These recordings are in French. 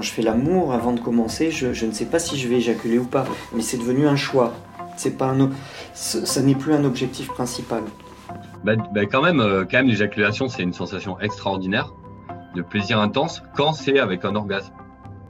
quand je fais l'amour, avant de commencer, je, ne sais pas si je vais éjaculer ou pas, mais c'est devenu un choix. C'est pas un, ça n'est plus un objectif principal. Bah, bah, quand même, euh, quand même, l'éjaculation, c'est une sensation extraordinaire, de plaisir intense, quand c'est avec un orgasme.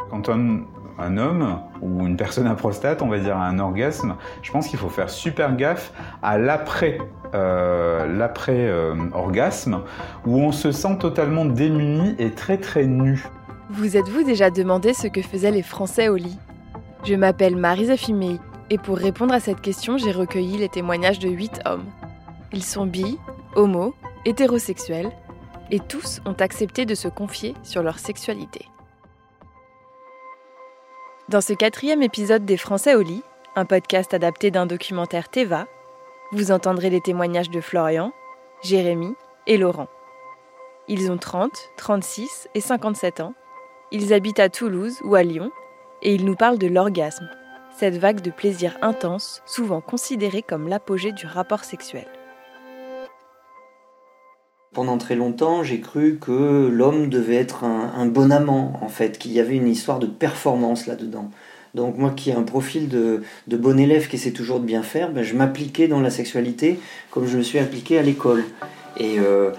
Quand un, un homme ou une personne à prostate, on va dire un orgasme, je pense qu'il faut faire super gaffe à l'après euh, l'après euh, orgasme où on se sent totalement démuni et très très nu. Vous êtes-vous déjà demandé ce que faisaient les Français au lit? Je m'appelle Marisa Fimei et pour répondre à cette question, j'ai recueilli les témoignages de 8 hommes. Ils sont bi, homo, hétérosexuels et tous ont accepté de se confier sur leur sexualité. Dans ce quatrième épisode des Français au lit, un podcast adapté d'un documentaire Teva, vous entendrez les témoignages de Florian, Jérémy et Laurent. Ils ont 30, 36 et 57 ans. Ils habitent à Toulouse ou à Lyon et ils nous parlent de l'orgasme, cette vague de plaisir intense souvent considérée comme l'apogée du rapport sexuel. Pendant très longtemps, j'ai cru que l'homme devait être un, bon amant, en fait, qu'il y avait une histoire de performance là-dedans. Donc moi qui ai un profil de, bon élève qui essaie toujours de bien faire, ben, je m'appliquais dans la sexualité comme je me suis appliqué à l'école. Euh,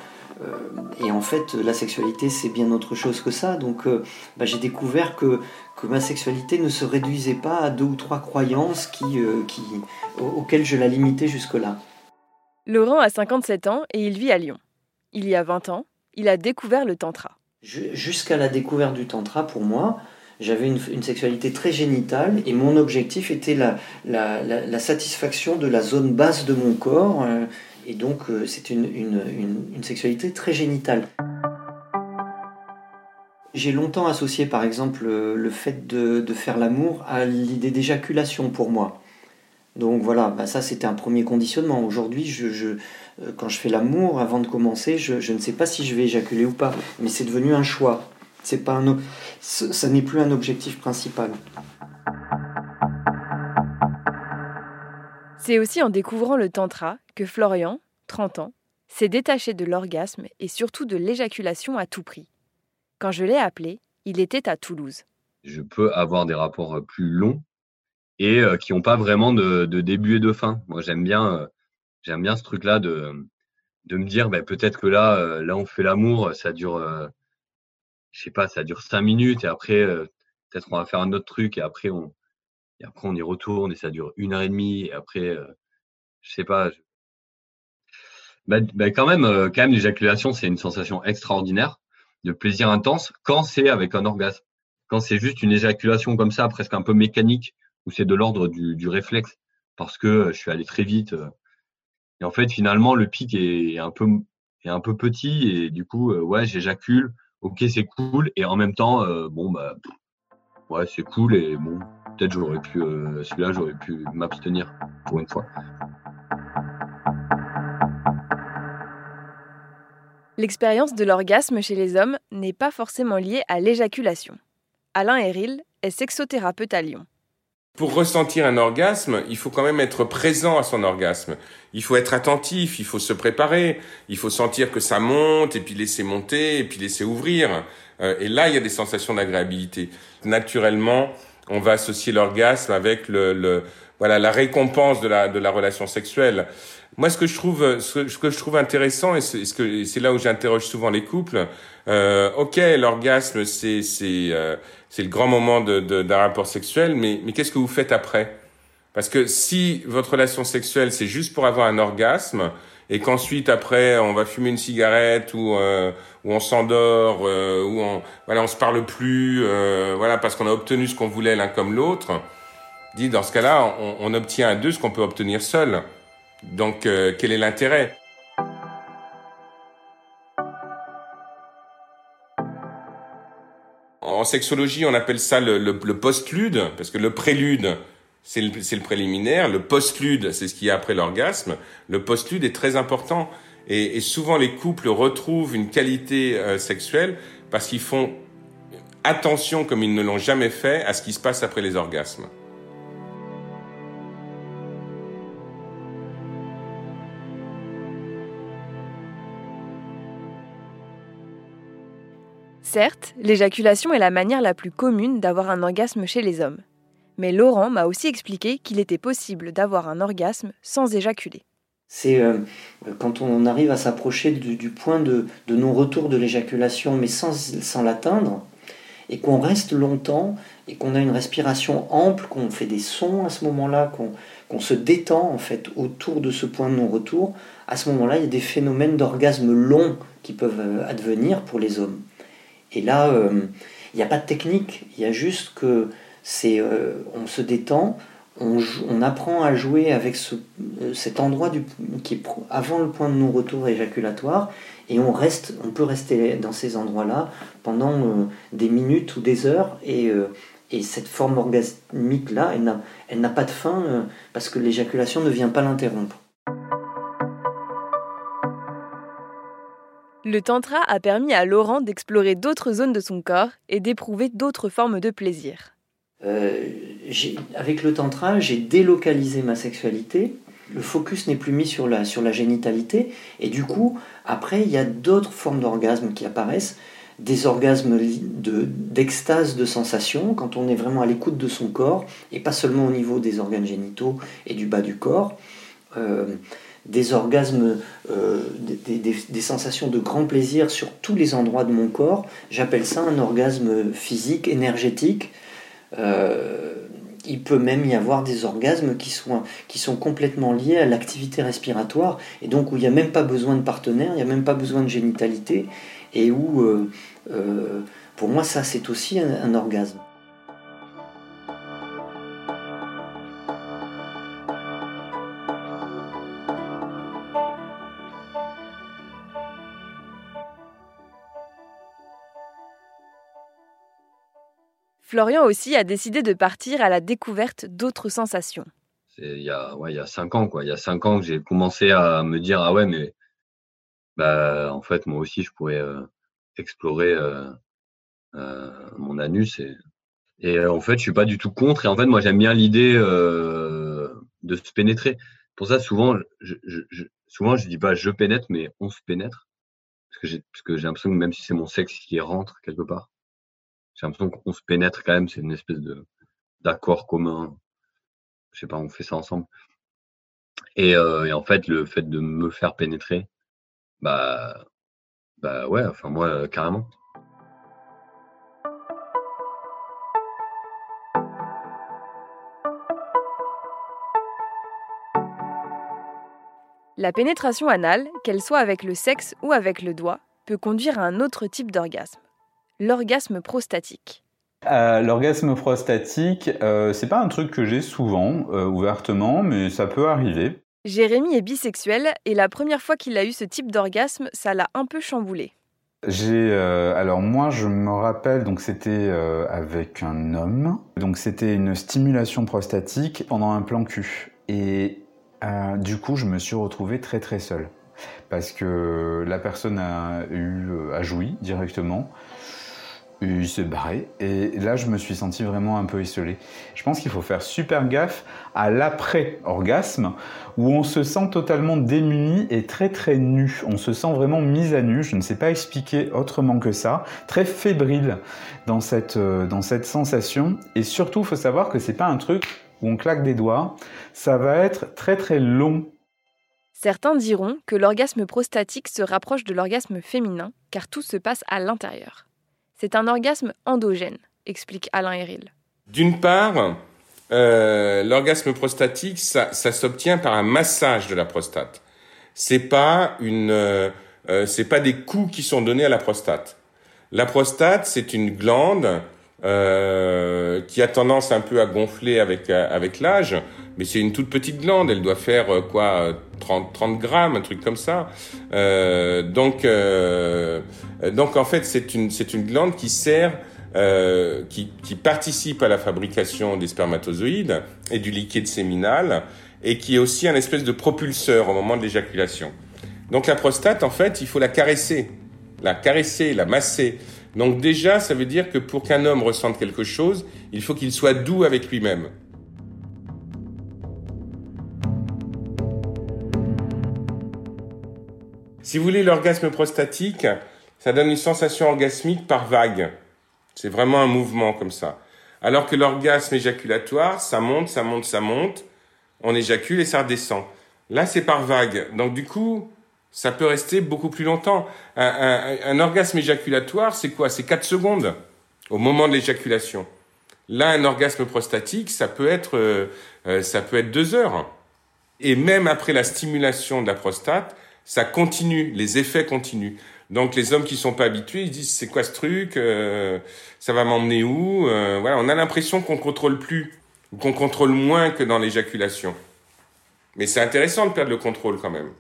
et en fait, la sexualité, c'est bien autre chose que ça. Donc euh, ben, j'ai découvert que, que ma sexualité ne se réduisait pas à deux ou trois croyances qui, qui, auxquelles je la limitais jusque-là. Laurent a 57 ans et il vit à Lyon. Il y a 20 ans, il a découvert le tantra. Jusqu'à la découverte du tantra, pour moi, j'avais une, sexualité très génitale et mon objectif était la, la, satisfaction de la zone basse de mon corps. Euh, et donc, euh, c'est une, une, sexualité très génitale. J'ai longtemps associé, par exemple, le fait de, de faire l'amour à l'idée d'éjaculation pour moi. Donc voilà, bah ça c'était un premier conditionnement. Aujourd'hui, je, euh, quand je fais l'amour, avant de commencer, je, je, ne sais pas si je vais éjaculer ou pas, mais c'est devenu un choix. C'est pas un, ça n'est plus un objectif principal. C'est aussi en découvrant le tantra que Florian, 30 ans, s'est détaché de l'orgasme et surtout de l'éjaculation à tout prix. Quand je l'ai appelé, il était à Toulouse. Je peux avoir des rapports euh, plus longs et euh, qui n'ont pas vraiment de, début et de fin. Moi, j'aime bien, euh, j'aime bien ce truc-là de, me dire, ben, peut-être que là, là, on fait l'amour, ça dure, je pas, ça dure cinq minutes et après, peut-être on va faire un autre truc et après on, et après on y retourne et ça dure une heure et demie et après, je sais pas. Ben, ben, quand même, quand même, l'éjaculation, c'est une sensation extraordinaire de plaisir intense quand c'est avec un orgasme. Quand c'est juste une éjaculation comme ça, presque un peu mécanique, ou c'est de l'ordre du, réflexe parce que euh, je suis allé très vite. Euh. Et en fait, finalement, le pic est un peu, est un peu petit et du coup, euh, ouais, j'éjacule. Ok, c'est cool. Et en même temps, bon, bah, ouais, c'est cool. Et bon, peut-être j'aurais pu, celui-là, j'aurais pu m'abstenir pour une fois. L'expérience de l'orgasme chez les hommes n'est pas forcément liée à l'éjaculation. Alain Heril est sexothérapeute à Lyon. Pour ressentir un orgasme, il faut quand même être présent à son orgasme. Il faut être attentif, il faut se préparer, il faut sentir que ça monte et puis laisser monter et puis laisser ouvrir. Euh, et là, il y a des sensations d'agréabilité. Naturellement, on va associer l'orgasme avec le, voilà la récompense de la de la relation sexuelle. Moi, ce que je trouve ce que, je trouve intéressant et c'est là où j'interroge souvent les couples. Euh, ok, l'orgasme c'est c'est euh, c'est le grand moment d'un de, rapport sexuel, mais, mais qu'est-ce que vous faites après? Parce que si votre relation sexuelle, c'est juste pour avoir un orgasme, et qu'ensuite, après, on va fumer une cigarette, ou, euh, ou on s'endort, euh, ou on voilà, on se parle plus, euh, voilà, parce qu'on a obtenu ce qu'on voulait l'un comme l'autre, dit dans ce cas-là, on, obtient à deux ce qu'on peut obtenir seul. Donc, euh, quel est l'intérêt? En sexologie, on appelle ça le, le, le postlude, parce que le prélude, c'est le, préliminaire. Le postlude, c'est ce qui est après l'orgasme. Le postlude est très important. Et, et, souvent, les couples retrouvent une qualité euh, sexuelle parce qu'ils font attention, comme ils ne l'ont jamais fait, à ce qui se passe après les orgasmes. Certes, l'éjaculation est la manière la plus commune d'avoir un orgasme chez les hommes. Mais Laurent m'a aussi expliqué qu'il était possible d'avoir un orgasme sans éjaculer. C'est euh, quand on arrive à s'approcher du, point de, non-retour de l'éjaculation, mais sans, l'atteindre, et qu'on reste longtemps, et qu'on a une respiration ample, qu'on fait des sons à ce moment-là, qu'on se détend en fait autour de ce point de non-retour, à ce moment-là, il y a des phénomènes d'orgasme long qui peuvent euh, advenir pour les hommes. Et là, euh, il n'y a pas de technique, il y a juste que c'est, on se détend, on, apprend à jouer avec euh, cet endroit qui est avant le point de non-retour éjaculatoire et on reste, on peut rester dans ces endroits-là pendant euh, des minutes ou des heures et, euh, cette forme orgasmique-là, elle n'a pas de fin parce que l'éjaculation ne vient pas l'interrompre. Le tantra a permis à Laurent d'explorer d'autres zones de son corps et d'éprouver d'autres formes de plaisir. Euh, avec le tantra, j'ai délocalisé ma sexualité. Le focus n'est plus mis sur la, sur la génitalité. Et du coup, après, il y a d'autres formes d'orgasmes qui apparaissent. Des orgasmes d'extase, de, sensation, quand on est vraiment à l'écoute de son corps, et pas seulement au niveau des organes génitaux et du bas du corps. Euh, des orgasmes, euh, des, sensations de grand plaisir sur tous les endroits de mon corps. J'appelle ça un orgasme physique, énergétique, euh, il peut même y avoir des orgasmes qui sont, qui sont complètement liés à l'activité respiratoire, et donc où il n'y a même pas besoin de partenaire, il n'y a même pas besoin de génitalité, et où, euh, euh, pour moi, ça c'est aussi un orgasme. Florian aussi a décidé de partir à la découverte d'autres sensations. Il y, a, ouais, il y a cinq ans, quoi. Il y a cinq ans que j'ai commencé à me dire ah ouais, mais bah, en fait, moi aussi, je pourrais euh, explorer euh, euh, mon anus. Et, et en fait, je suis pas du tout contre. Et en fait, moi, j'aime bien l'idée de se pénétrer. Pour ça, souvent, je, je, souvent, je dis pas je pénètre, mais on se pénètre. Parce que j'ai, parce que j'ai l'impression que même si c'est mon sexe qui rentre quelque part, j'ai l'impression qu'on se pénètre quand même, c'est une espèce de d'accord commun. Je sais pas, on fait ça ensemble. Et, euh, en fait, le fait de me faire pénétrer, bah, bah ouais, enfin moi, euh, carrément. La pénétration anale, qu'elle soit avec le sexe ou avec le doigt, peut conduire à un autre type d'orgasme l'orgasme prostatique. Euh, l'orgasme prostatique, euh, c'est pas un truc que j'ai souvent, euh, ouvertement, mais ça peut arriver. Jérémy est bisexuel et la première fois qu'il a eu ce type d'orgasme, ça l'a un peu chamboulé. J'ai alors moi je me rappelle donc c'était avec un homme donc c'était une stimulation prostatique pendant un plan cul et du coup je me suis retrouvé très très seul parce que la personne a eu a joui directement il s'est barré. Et là, je me suis senti vraiment un peu isolé. Je pense qu'il faut faire super gaffe à l'après-orgasme, où on se sent totalement démuni et très très nu. On se sent vraiment mis à nu, je ne sais pas expliquer autrement que ça, très fébrile dans cette, euh, sensation. Et surtout, il faut savoir que c'est pas un truc où on claque des doigts, ça va être très très long. Certains diront que l'orgasme prostatique se rapproche de l'orgasme féminin, car tout se passe à l'intérieur. C'est un orgasme endogène, explique Alain Héril. D'une part, euh, l'orgasme prostatique, ça, s'obtient par un massage de la prostate. C'est pas une, euh, euh, c'est pas des coups qui sont donnés à la prostate. La prostate, c'est une glande qui a tendance un peu à gonfler avec avec l'âge, mais c'est une toute petite glande. Elle doit faire quoi 30, 30 grammes, un truc comme ça. Euh, donc, euh, donc en fait, c'est une, c'est une glande qui sert, euh, qui, qui participe à la fabrication des spermatozoïdes et du liquide séminal, et qui est aussi un espèce de propulseur au moment de l'éjaculation. Donc la prostate, en fait, il faut la caresser, la caresser, la masser. Donc déjà, ça veut dire que pour qu'un homme ressente quelque chose, il faut qu'il soit doux avec lui-même. Si vous voulez, l'orgasme prostatique, ça donne une sensation orgasmique par vague. C'est vraiment un mouvement comme ça. Alors que l'orgasme éjaculatoire, ça monte, ça monte, ça monte, on éjacule et ça redescend. Là, c'est par vague. Donc du coup, ça peut rester beaucoup plus longtemps. Un, orgasme éjaculatoire, c'est quoi? C'est 4 secondes au moment de l'éjaculation. Là, un orgasme prostatique, ça peut être, euh, euh, ça peut être deux heures. Et même après la stimulation de la prostate, ça continue, les effets continuent. Donc les hommes qui sont pas habitués, ils disent c'est quoi ce truc euh, Ça va m'emmener où Voilà, on a l'impression qu'on contrôle plus ou qu'on contrôle moins que dans l'éjaculation. Mais c'est intéressant de perdre le contrôle quand même.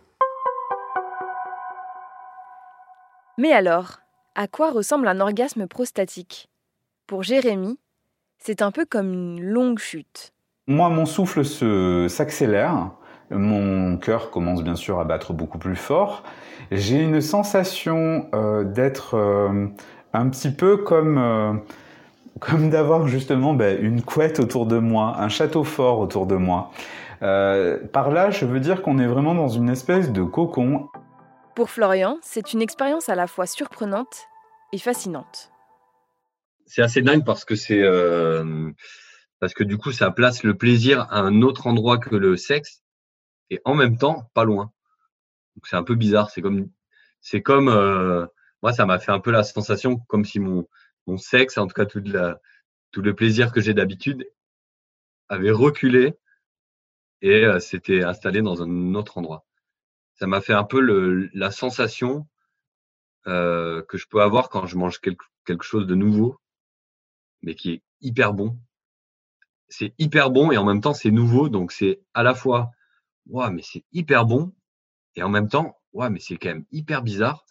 Mais alors, à quoi ressemble un orgasme prostatique? Pour Jérémy, c'est un peu comme une longue chute. Moi, mon souffle s'accélère, mon cœur commence bien sûr à battre beaucoup plus fort. J'ai une sensation euh, d'être euh, un petit peu comme, euh, comme d'avoir justement ben, une couette autour de moi, un château fort autour de moi. par là, je veux dire qu'on est vraiment dans une espèce de cocon. Pour Florian, c'est une expérience à la fois surprenante et fascinante. C'est assez dingue parce que c'est euh, parce que du coup ça place le plaisir à un autre endroit que le sexe et en même temps pas loin. Donc c'est un peu bizarre. C'est comme c'est comme euh, moi ça m'a fait un peu la sensation comme si mon mon sexe, en tout cas tout la tout le plaisir que j'ai d'habitude avait reculé et euh, s'était installé dans un autre endroit ça m'a fait un peu le, la sensation euh, que je peux avoir quand je mange quelque, quelque chose de nouveau, mais qui est hyper bon. C'est hyper bon et en même temps c'est nouveau, donc c'est à la fois ouais mais c'est hyper bon et en même temps ouais mais c'est quand même hyper bizarre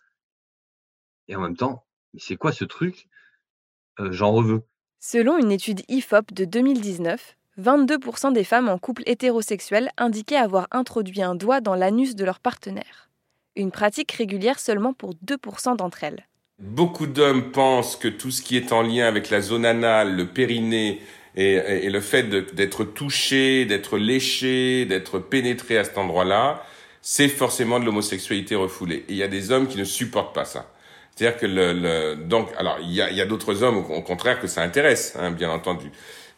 et en même temps mais c'est quoi ce truc euh, J'en reveux. Selon une étude IFOP de 2019, 22% des femmes en couple hétérosexuel indiquaient avoir introduit un doigt dans l'anus de leur partenaire. Une pratique régulière seulement pour 2% d'entre elles. Beaucoup d'hommes pensent que tout ce qui est en lien avec la zone anale, le périnée et, le fait d'être touché, d'être léché, d'être pénétré à cet endroit-là, c'est forcément de l'homosexualité refoulée. Et il y a des hommes qui ne supportent pas ça. C'est-à-dire que le, donc alors il y a, d'autres hommes au, contraire que ça intéresse, hein, bien entendu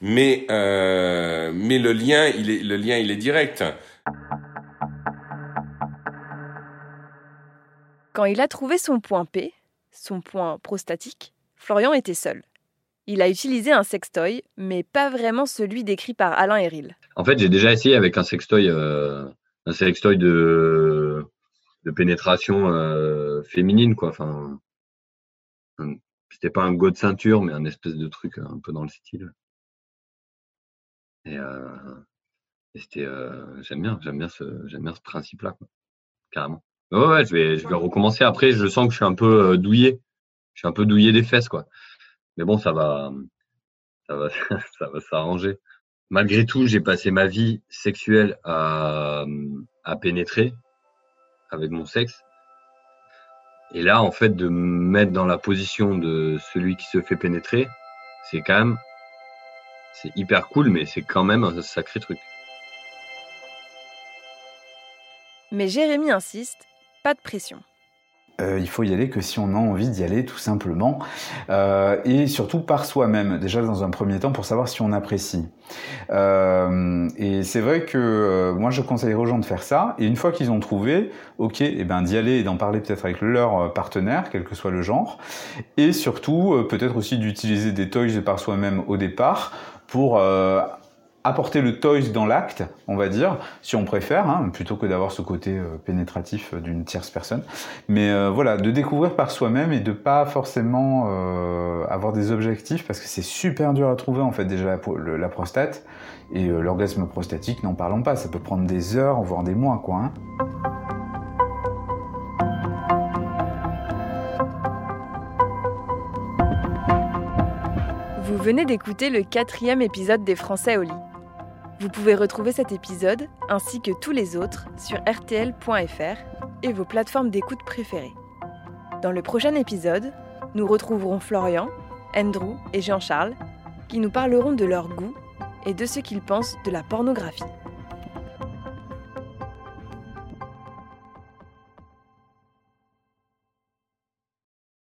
mais euh, mais le lien il est le lien il est direct. Quand il a trouvé son point P, son point prostatique, Florian était seul. Il a utilisé un sextoy, mais pas vraiment celui décrit par Alain Héril. En fait, j'ai déjà essayé avec un sextoy, euh, un sextoy de, pénétration euh, féminine, quoi. Enfin, c'était pas un go de ceinture, mais un espèce de truc un peu dans le style. Et, euh, c'était, euh, j'aime bien, j'aime bien ce, principe-là, carrément. Ouais, je vais, je vais recommencer. Après, je sens que je suis un peu euh, douillé. Je suis un peu douillé des fesses, quoi. Mais bon, ça va, ça va, ça va s'arranger. Malgré tout, j'ai passé ma vie sexuelle à, pénétrer avec mon sexe. Et là, en fait, de me mettre dans la position de celui qui se fait pénétrer, c'est quand même c'est hyper cool, mais c'est quand même un sacré truc. Mais Jérémy insiste, pas de pression. Euh, il faut y aller que si on a envie d'y aller, tout simplement. Euh, et surtout par soi-même, déjà dans un premier temps, pour savoir si on apprécie. Euh, et c'est vrai que moi, je conseillerais aux gens de faire ça. Et une fois qu'ils ont trouvé, ok, et eh ben d'y aller et d'en parler peut-être avec leur partenaire, quel que soit le genre. Et surtout, peut-être aussi d'utiliser des toys par soi-même au départ pour euh, apporter le toys dans l'acte, on va dire, si on préfère, hein, plutôt que d'avoir ce côté euh, pénétratif d'une tierce personne. Mais euh, voilà, de découvrir par soi-même et de pas forcément avoir des objectifs, parce que c'est super dur à trouver en fait déjà la, la prostate et l'orgasme prostatique, n'en parlons pas, ça peut prendre des heures, voire des mois, quoi. Hein. Vous venez d'écouter le quatrième épisode des Français au lit. Vous pouvez retrouver cet épisode, ainsi que tous les autres, sur rtl.fr et vos plateformes d'écoute préférées. Dans le prochain épisode, nous retrouverons Florian, Andrew et Jean-Charles, qui nous parleront de leur goût et de ce qu'ils pensent de la pornographie.